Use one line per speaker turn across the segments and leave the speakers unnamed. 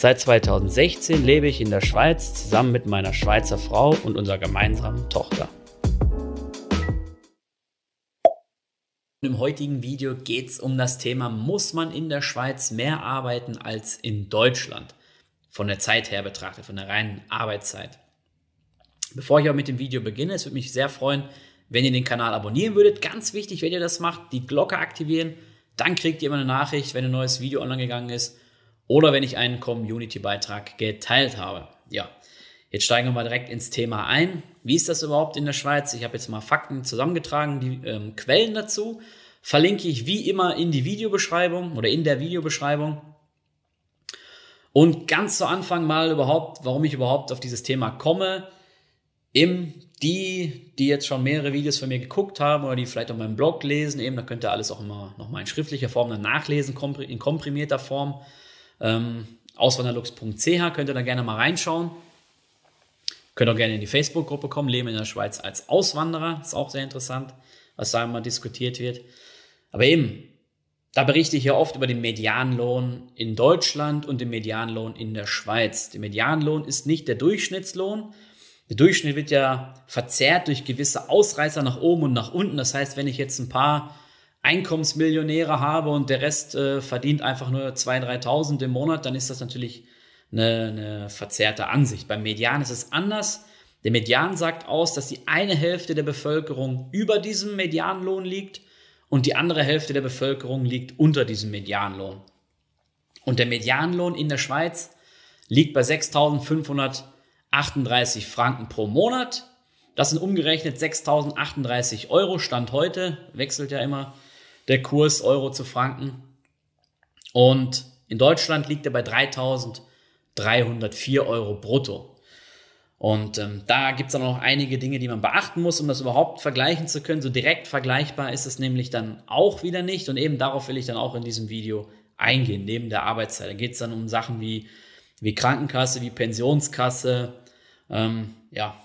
Seit 2016 lebe ich in der Schweiz zusammen mit meiner Schweizer Frau und unserer gemeinsamen Tochter. Im heutigen Video geht es um das Thema, muss man in der Schweiz mehr arbeiten als in Deutschland? Von der Zeit her betrachtet, von der reinen Arbeitszeit. Bevor ich aber mit dem Video beginne, es würde mich sehr freuen, wenn ihr den Kanal abonnieren würdet. Ganz wichtig, wenn ihr das macht, die Glocke aktivieren. Dann kriegt ihr immer eine Nachricht, wenn ein neues Video online gegangen ist oder wenn ich einen Community-Beitrag geteilt habe. Ja, jetzt steigen wir mal direkt ins Thema ein. Wie ist das überhaupt in der Schweiz? Ich habe jetzt mal Fakten zusammengetragen, die ähm, Quellen dazu verlinke ich wie immer in die Videobeschreibung oder in der Videobeschreibung. Und ganz zu Anfang mal überhaupt, warum ich überhaupt auf dieses Thema komme. Im die, die jetzt schon mehrere Videos von mir geguckt haben oder die vielleicht auch meinen Blog lesen, eben, da könnt ihr alles auch immer nochmal in schriftlicher Form dann nachlesen, in komprimierter Form. Ähm, Auswanderlux.ch könnt ihr da gerne mal reinschauen. Könnt auch gerne in die Facebook-Gruppe kommen, Leben in der Schweiz als Auswanderer, ist auch sehr interessant, was da immer diskutiert wird. Aber eben, da berichte ich ja oft über den Medianlohn in Deutschland und den Medianlohn in der Schweiz. Der Medianlohn ist nicht der Durchschnittslohn, der Durchschnitt wird ja verzerrt durch gewisse Ausreißer nach oben und nach unten. Das heißt, wenn ich jetzt ein paar Einkommensmillionäre habe und der Rest äh, verdient einfach nur 2.000, 3.000 im Monat, dann ist das natürlich eine, eine verzerrte Ansicht. Beim Median ist es anders. Der Median sagt aus, dass die eine Hälfte der Bevölkerung über diesem Medianlohn liegt und die andere Hälfte der Bevölkerung liegt unter diesem Medianlohn. Und der Medianlohn in der Schweiz liegt bei 6.500 38 Franken pro Monat. Das sind umgerechnet 6.038 Euro. Stand heute, wechselt ja immer der Kurs Euro zu Franken. Und in Deutschland liegt er bei 3.304 Euro brutto. Und ähm, da gibt es dann noch einige Dinge, die man beachten muss, um das überhaupt vergleichen zu können. So direkt vergleichbar ist es nämlich dann auch wieder nicht. Und eben darauf will ich dann auch in diesem Video eingehen, neben der Arbeitszeit. Da geht es dann um Sachen wie wie Krankenkasse, wie Pensionskasse, ähm, ja,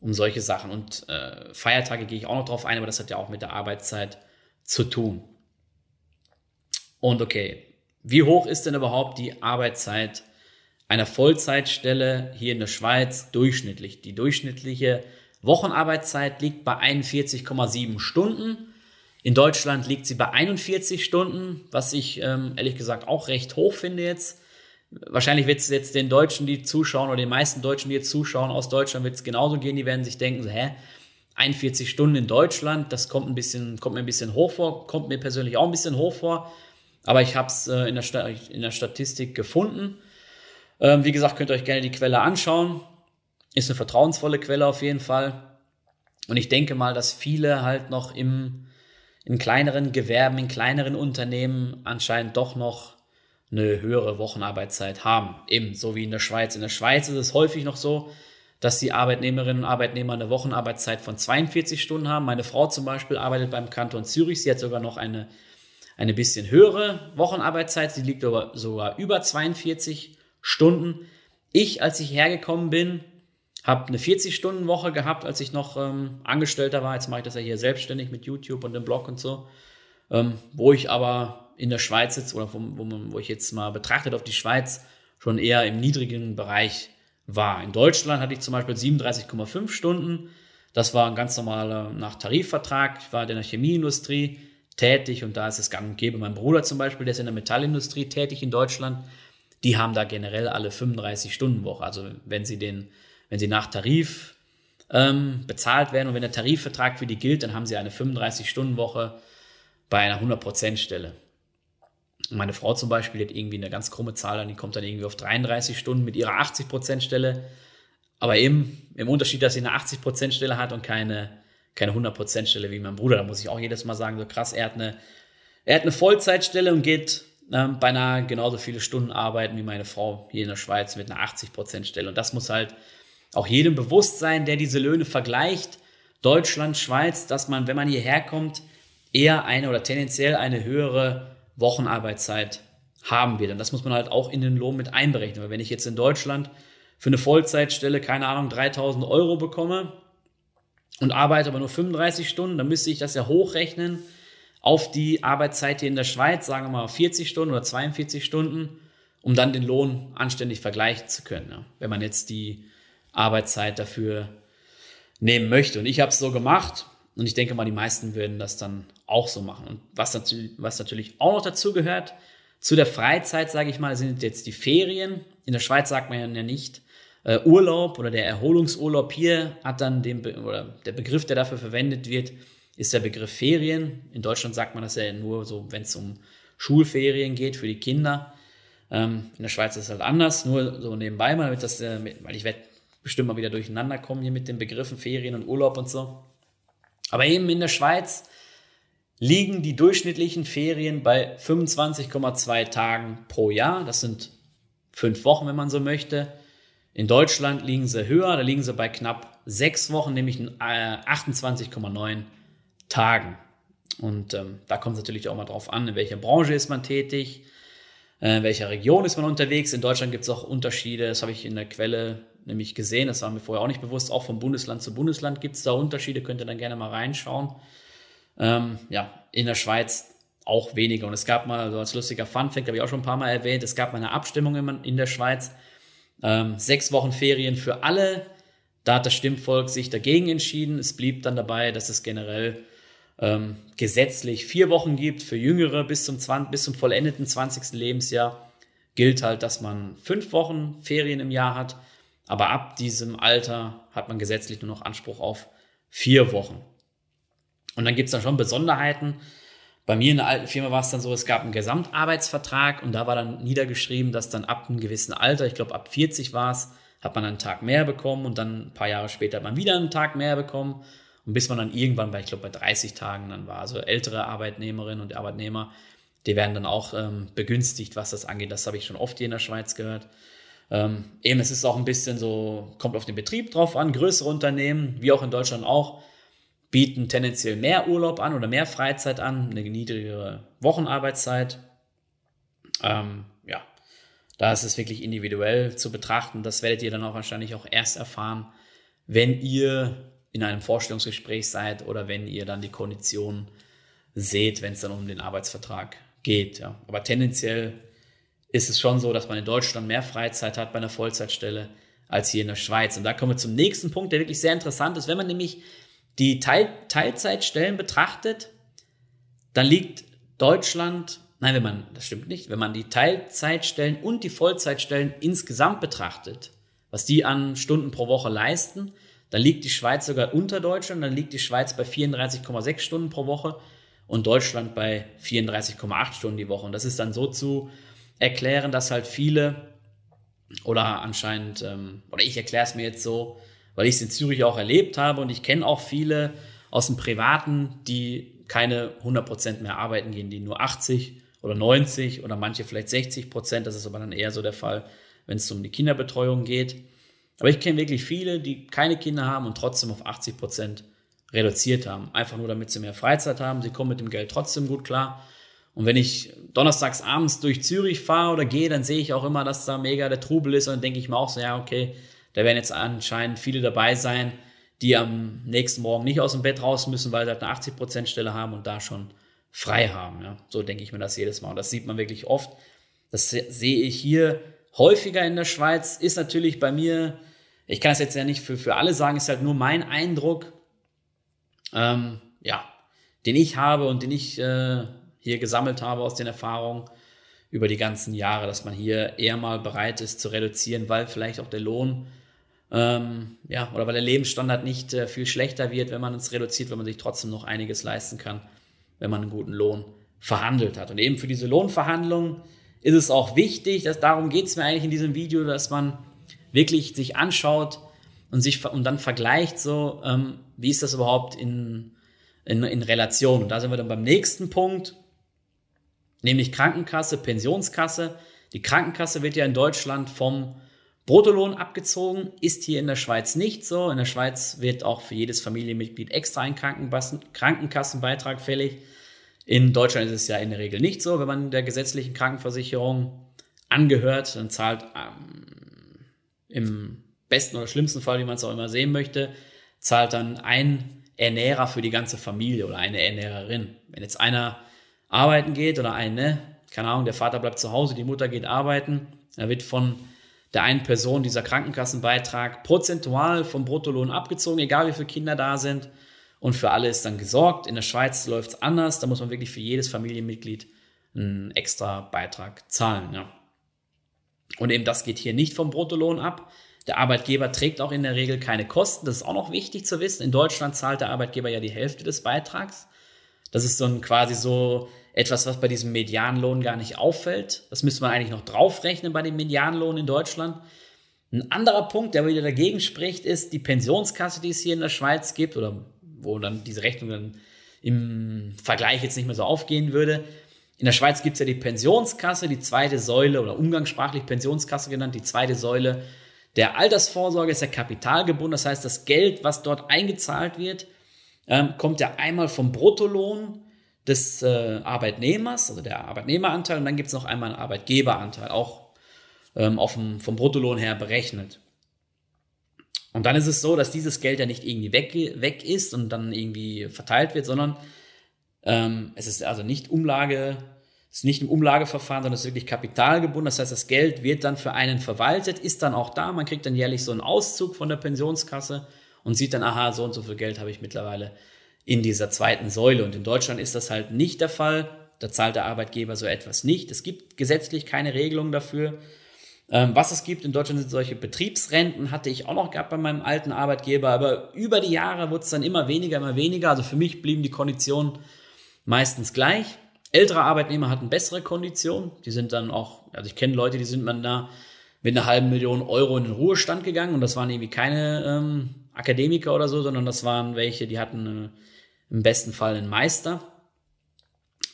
um solche Sachen. Und äh, Feiertage gehe ich auch noch drauf ein, aber das hat ja auch mit der Arbeitszeit zu tun. Und okay, wie hoch ist denn überhaupt die Arbeitszeit einer Vollzeitstelle hier in der Schweiz durchschnittlich? Die durchschnittliche Wochenarbeitszeit liegt bei 41,7 Stunden. In Deutschland liegt sie bei 41 Stunden, was ich ähm, ehrlich gesagt auch recht hoch finde jetzt wahrscheinlich wird es jetzt den Deutschen, die zuschauen, oder den meisten Deutschen, die jetzt zuschauen aus Deutschland, wird es genauso gehen. Die werden sich denken, so, hä, 41 Stunden in Deutschland, das kommt ein bisschen, kommt mir ein bisschen hoch vor, kommt mir persönlich auch ein bisschen hoch vor. Aber ich habe es äh, in, der in der Statistik gefunden. Ähm, wie gesagt, könnt ihr euch gerne die Quelle anschauen. Ist eine vertrauensvolle Quelle auf jeden Fall. Und ich denke mal, dass viele halt noch im, in kleineren Gewerben, in kleineren Unternehmen anscheinend doch noch eine höhere Wochenarbeitszeit haben. Eben so wie in der Schweiz. In der Schweiz ist es häufig noch so, dass die Arbeitnehmerinnen und Arbeitnehmer eine Wochenarbeitszeit von 42 Stunden haben. Meine Frau zum Beispiel arbeitet beim Kanton Zürich. Sie hat sogar noch eine, eine bisschen höhere Wochenarbeitszeit. Sie liegt aber sogar über 42 Stunden. Ich, als ich hergekommen bin, habe eine 40-Stunden-Woche gehabt, als ich noch ähm, Angestellter war. Jetzt mache ich das ja hier selbstständig mit YouTube und dem Blog und so. Ähm, wo ich aber in der Schweiz jetzt, oder wo, wo, wo ich jetzt mal betrachtet auf die Schweiz, schon eher im niedrigen Bereich war. In Deutschland hatte ich zum Beispiel 37,5 Stunden. Das war ein ganz normaler nach Tarifvertrag. Ich war in der Chemieindustrie tätig und da ist es gang und gäbe. Mein Bruder zum Beispiel, der ist in der Metallindustrie tätig in Deutschland. Die haben da generell alle 35 Stunden Woche. Also wenn sie den, wenn sie nach Tarif ähm, bezahlt werden und wenn der Tarifvertrag für die gilt, dann haben sie eine 35 Stunden Woche bei einer 100% Stelle. Meine Frau zum Beispiel hat irgendwie eine ganz krumme Zahl, die kommt dann irgendwie auf 33 Stunden mit ihrer 80% Stelle. Aber eben im Unterschied, dass sie eine 80% Stelle hat und keine, keine 100% Stelle wie mein Bruder. Da muss ich auch jedes Mal sagen, so krass, er hat eine, er hat eine Vollzeitstelle und geht ähm, beinahe genauso viele Stunden arbeiten wie meine Frau hier in der Schweiz mit einer 80% Stelle. Und das muss halt auch jedem bewusst sein, der diese Löhne vergleicht, Deutschland, Schweiz, dass man, wenn man hierher kommt, eher eine oder tendenziell eine höhere Wochenarbeitszeit haben wird. Und das muss man halt auch in den Lohn mit einberechnen. Weil wenn ich jetzt in Deutschland für eine Vollzeitstelle, keine Ahnung, 3000 Euro bekomme und arbeite aber nur 35 Stunden, dann müsste ich das ja hochrechnen auf die Arbeitszeit hier in der Schweiz, sagen wir mal 40 Stunden oder 42 Stunden, um dann den Lohn anständig vergleichen zu können. Ja. Wenn man jetzt die Arbeitszeit dafür nehmen möchte. Und ich habe es so gemacht und ich denke mal, die meisten würden das dann auch so machen. Und was natürlich, was natürlich auch noch dazu gehört, zu der Freizeit, sage ich mal, sind jetzt die Ferien. In der Schweiz sagt man ja nicht äh, Urlaub oder der Erholungsurlaub. Hier hat dann den, Be oder der Begriff, der dafür verwendet wird, ist der Begriff Ferien. In Deutschland sagt man das ja nur so, wenn es um Schulferien geht für die Kinder. Ähm, in der Schweiz ist es halt anders, nur so nebenbei mal, damit das, äh, weil ich werde bestimmt mal wieder durcheinander kommen hier mit den Begriffen Ferien und Urlaub und so. Aber eben in der Schweiz liegen die durchschnittlichen Ferien bei 25,2 Tagen pro Jahr. Das sind fünf Wochen, wenn man so möchte. In Deutschland liegen sie höher, da liegen sie bei knapp sechs Wochen, nämlich 28,9 Tagen. Und ähm, da kommt es natürlich auch mal drauf an, in welcher Branche ist man tätig, äh, in welcher Region ist man unterwegs. In Deutschland gibt es auch Unterschiede, das habe ich in der Quelle nämlich gesehen, das war mir vorher auch nicht bewusst, auch von Bundesland zu Bundesland gibt es da Unterschiede, könnt ihr dann gerne mal reinschauen. Ähm, ja, in der Schweiz auch weniger. Und es gab mal, so als lustiger Funfact, habe ich auch schon ein paar Mal erwähnt, es gab mal eine Abstimmung in der Schweiz, ähm, sechs Wochen Ferien für alle. Da hat das Stimmvolk sich dagegen entschieden. Es blieb dann dabei, dass es generell ähm, gesetzlich vier Wochen gibt für Jüngere bis zum, 20, bis zum vollendeten 20. Lebensjahr. Gilt halt, dass man fünf Wochen Ferien im Jahr hat aber ab diesem Alter hat man gesetzlich nur noch Anspruch auf vier Wochen. Und dann gibt es dann schon Besonderheiten. Bei mir in der alten Firma war es dann so, es gab einen Gesamtarbeitsvertrag und da war dann niedergeschrieben, dass dann ab einem gewissen Alter, ich glaube ab 40 war es, hat man einen Tag mehr bekommen und dann ein paar Jahre später hat man wieder einen Tag mehr bekommen. Und bis man dann irgendwann bei, ich glaube, bei 30 Tagen dann war. Also ältere Arbeitnehmerinnen und Arbeitnehmer, die werden dann auch ähm, begünstigt, was das angeht. Das habe ich schon oft hier in der Schweiz gehört. Ähm, eben, es ist auch ein bisschen so, kommt auf den Betrieb drauf an. Größere Unternehmen, wie auch in Deutschland auch, bieten tendenziell mehr Urlaub an oder mehr Freizeit an, eine niedrigere Wochenarbeitszeit. Ähm, ja, da ist es wirklich individuell zu betrachten. Das werdet ihr dann auch wahrscheinlich auch erst erfahren, wenn ihr in einem Vorstellungsgespräch seid oder wenn ihr dann die Konditionen seht, wenn es dann um den Arbeitsvertrag geht. Ja. Aber tendenziell ist es schon so, dass man in Deutschland mehr Freizeit hat bei einer Vollzeitstelle als hier in der Schweiz. Und da kommen wir zum nächsten Punkt, der wirklich sehr interessant ist. Wenn man nämlich die Teil Teilzeitstellen betrachtet, dann liegt Deutschland, nein, wenn man, das stimmt nicht, wenn man die Teilzeitstellen und die Vollzeitstellen insgesamt betrachtet, was die an Stunden pro Woche leisten, dann liegt die Schweiz sogar unter Deutschland, dann liegt die Schweiz bei 34,6 Stunden pro Woche und Deutschland bei 34,8 Stunden die Woche. Und das ist dann so zu erklären, dass halt viele oder anscheinend, ähm, oder ich erkläre es mir jetzt so, weil ich es in Zürich auch erlebt habe und ich kenne auch viele aus dem Privaten, die keine 100% mehr arbeiten gehen, die nur 80 oder 90 oder manche vielleicht 60 Prozent. Das ist aber dann eher so der Fall, wenn es um die Kinderbetreuung geht. Aber ich kenne wirklich viele, die keine Kinder haben und trotzdem auf 80 Prozent reduziert haben. Einfach nur, damit sie mehr Freizeit haben. Sie kommen mit dem Geld trotzdem gut klar. Und wenn ich donnerstags abends durch Zürich fahre oder gehe, dann sehe ich auch immer, dass da mega der Trubel ist und dann denke ich mir auch so, ja, okay, da werden jetzt anscheinend viele dabei sein, die am nächsten Morgen nicht aus dem Bett raus müssen, weil sie halt eine 80% Stelle haben und da schon frei haben. Ja. So denke ich mir das jedes Mal. Und das sieht man wirklich oft. Das sehe ich hier häufiger in der Schweiz. Ist natürlich bei mir, ich kann es jetzt ja nicht für, für alle sagen, ist halt nur mein Eindruck, ähm, ja, den ich habe und den ich äh, hier gesammelt habe aus den Erfahrungen über die ganzen Jahre, dass man hier eher mal bereit ist zu reduzieren, weil vielleicht auch der Lohn ähm, ja, oder weil der Lebensstandard nicht äh, viel schlechter wird, wenn man es reduziert, weil man sich trotzdem noch einiges leisten kann, wenn man einen guten Lohn verhandelt hat. Und eben für diese Lohnverhandlungen ist es auch wichtig, dass darum geht es mir eigentlich in diesem Video, dass man wirklich sich anschaut und sich und dann vergleicht, so ähm, wie ist das überhaupt in, in, in Relation. Und da sind wir dann beim nächsten Punkt, nämlich Krankenkasse, Pensionskasse. Die Krankenkasse wird ja in Deutschland vom Bruttolohn abgezogen, ist hier in der Schweiz nicht so. In der Schweiz wird auch für jedes Familienmitglied extra ein Krankenkassenbeitrag fällig. In Deutschland ist es ja in der Regel nicht so. Wenn man der gesetzlichen Krankenversicherung angehört, dann zahlt ähm, im besten oder schlimmsten Fall, wie man es auch immer sehen möchte, zahlt dann ein Ernährer für die ganze Familie oder eine Ernährerin. Wenn jetzt einer arbeiten geht oder eine, keine Ahnung, der Vater bleibt zu Hause, die Mutter geht arbeiten, da wird von der einen Person dieser Krankenkassenbeitrag prozentual vom Bruttolohn abgezogen, egal wie viele Kinder da sind. Und für alle ist dann gesorgt. In der Schweiz läuft es anders. Da muss man wirklich für jedes Familienmitglied einen extra Beitrag zahlen. Ja. Und eben das geht hier nicht vom Bruttolohn ab. Der Arbeitgeber trägt auch in der Regel keine Kosten. Das ist auch noch wichtig zu wissen. In Deutschland zahlt der Arbeitgeber ja die Hälfte des Beitrags. Das ist so ein quasi so etwas, was bei diesem Medianlohn gar nicht auffällt. Das müsste man eigentlich noch draufrechnen bei dem Medianlohn in Deutschland. Ein anderer Punkt, der wieder dagegen spricht, ist die Pensionskasse, die es hier in der Schweiz gibt oder wo dann diese Rechnung dann im Vergleich jetzt nicht mehr so aufgehen würde. In der Schweiz gibt es ja die Pensionskasse, die zweite Säule oder umgangssprachlich Pensionskasse genannt, die zweite Säule der Altersvorsorge ist ja kapitalgebunden. Das heißt, das Geld, was dort eingezahlt wird, ähm, kommt ja einmal vom Bruttolohn des äh, Arbeitnehmers, also der Arbeitnehmeranteil, und dann gibt es noch einmal einen Arbeitgeberanteil, auch ähm, auf dem, vom Bruttolohn her berechnet. Und dann ist es so, dass dieses Geld ja nicht irgendwie weg, weg ist und dann irgendwie verteilt wird, sondern ähm, es ist also nicht Umlage, es ist nicht im Umlageverfahren, sondern es ist wirklich kapitalgebunden. Das heißt, das Geld wird dann für einen verwaltet, ist dann auch da. Man kriegt dann jährlich so einen Auszug von der Pensionskasse und sieht dann, aha, so und so viel Geld habe ich mittlerweile in dieser zweiten Säule. Und in Deutschland ist das halt nicht der Fall. Da zahlt der Arbeitgeber so etwas nicht. Es gibt gesetzlich keine Regelung dafür. Ähm, was es gibt in Deutschland sind solche Betriebsrenten, hatte ich auch noch gehabt bei meinem alten Arbeitgeber, aber über die Jahre wurde es dann immer weniger, immer weniger. Also für mich blieben die Konditionen meistens gleich. Ältere Arbeitnehmer hatten bessere Konditionen. Die sind dann auch, also ich kenne Leute, die sind man da mit einer halben Million Euro in den Ruhestand gegangen und das waren irgendwie keine ähm, Akademiker oder so, sondern das waren welche, die hatten äh, im besten Fall einen Meister.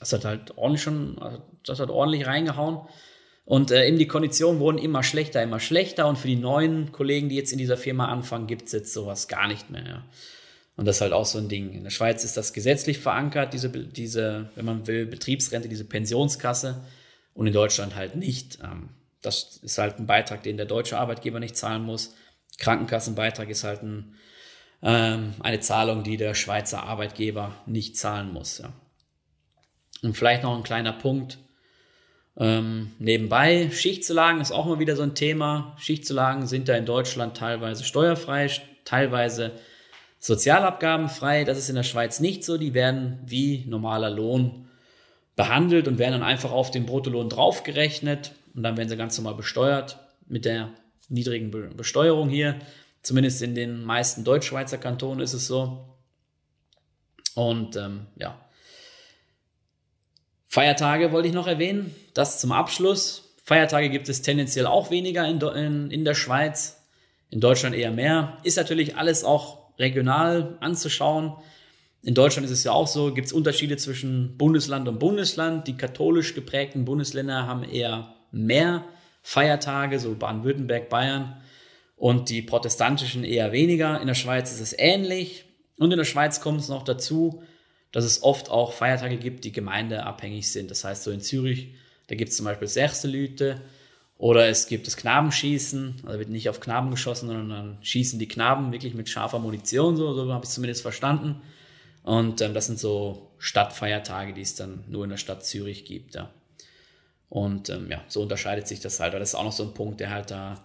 Das hat halt ordentlich schon, also das hat ordentlich reingehauen. Und äh, eben die Konditionen wurden immer schlechter, immer schlechter. Und für die neuen Kollegen, die jetzt in dieser Firma anfangen, gibt es jetzt sowas gar nicht mehr. Ja. Und das ist halt auch so ein Ding. In der Schweiz ist das gesetzlich verankert, diese, diese, wenn man will, Betriebsrente, diese Pensionskasse. Und in Deutschland halt nicht. Ähm, das ist halt ein Beitrag, den der deutsche Arbeitgeber nicht zahlen muss. Krankenkassenbeitrag ist halt ein ähm, eine Zahlung, die der Schweizer Arbeitgeber nicht zahlen muss. Ja. Und vielleicht noch ein kleiner Punkt. Ähm, nebenbei, Schichtzulagen ist auch mal wieder so ein Thema. Schichtzulagen sind da in Deutschland teilweise steuerfrei, teilweise sozialabgabenfrei. Das ist in der Schweiz nicht so. Die werden wie normaler Lohn behandelt und werden dann einfach auf den Bruttolohn draufgerechnet und dann werden sie ganz normal besteuert mit der niedrigen Besteuerung hier. Zumindest in den meisten Deutschschweizer Kantonen ist es so. Und ähm, ja. Feiertage wollte ich noch erwähnen. Das zum Abschluss. Feiertage gibt es tendenziell auch weniger in, in, in der Schweiz. In Deutschland eher mehr. Ist natürlich alles auch regional anzuschauen. In Deutschland ist es ja auch so, gibt es Unterschiede zwischen Bundesland und Bundesland. Die katholisch geprägten Bundesländer haben eher mehr Feiertage, so Baden-Württemberg, Bayern und die protestantischen eher weniger. In der Schweiz ist es ähnlich. Und in der Schweiz kommt es noch dazu, dass es oft auch Feiertage gibt, die gemeindeabhängig sind. Das heißt, so in Zürich, da gibt es zum Beispiel Sechselüte oder es gibt das Knabenschießen. Also wird nicht auf Knaben geschossen, sondern dann schießen die Knaben wirklich mit scharfer Munition. So, so habe ich es zumindest verstanden. Und ähm, das sind so Stadtfeiertage, die es dann nur in der Stadt Zürich gibt. Ja. Und ähm, ja, so unterscheidet sich das halt. Das ist auch noch so ein Punkt, der halt da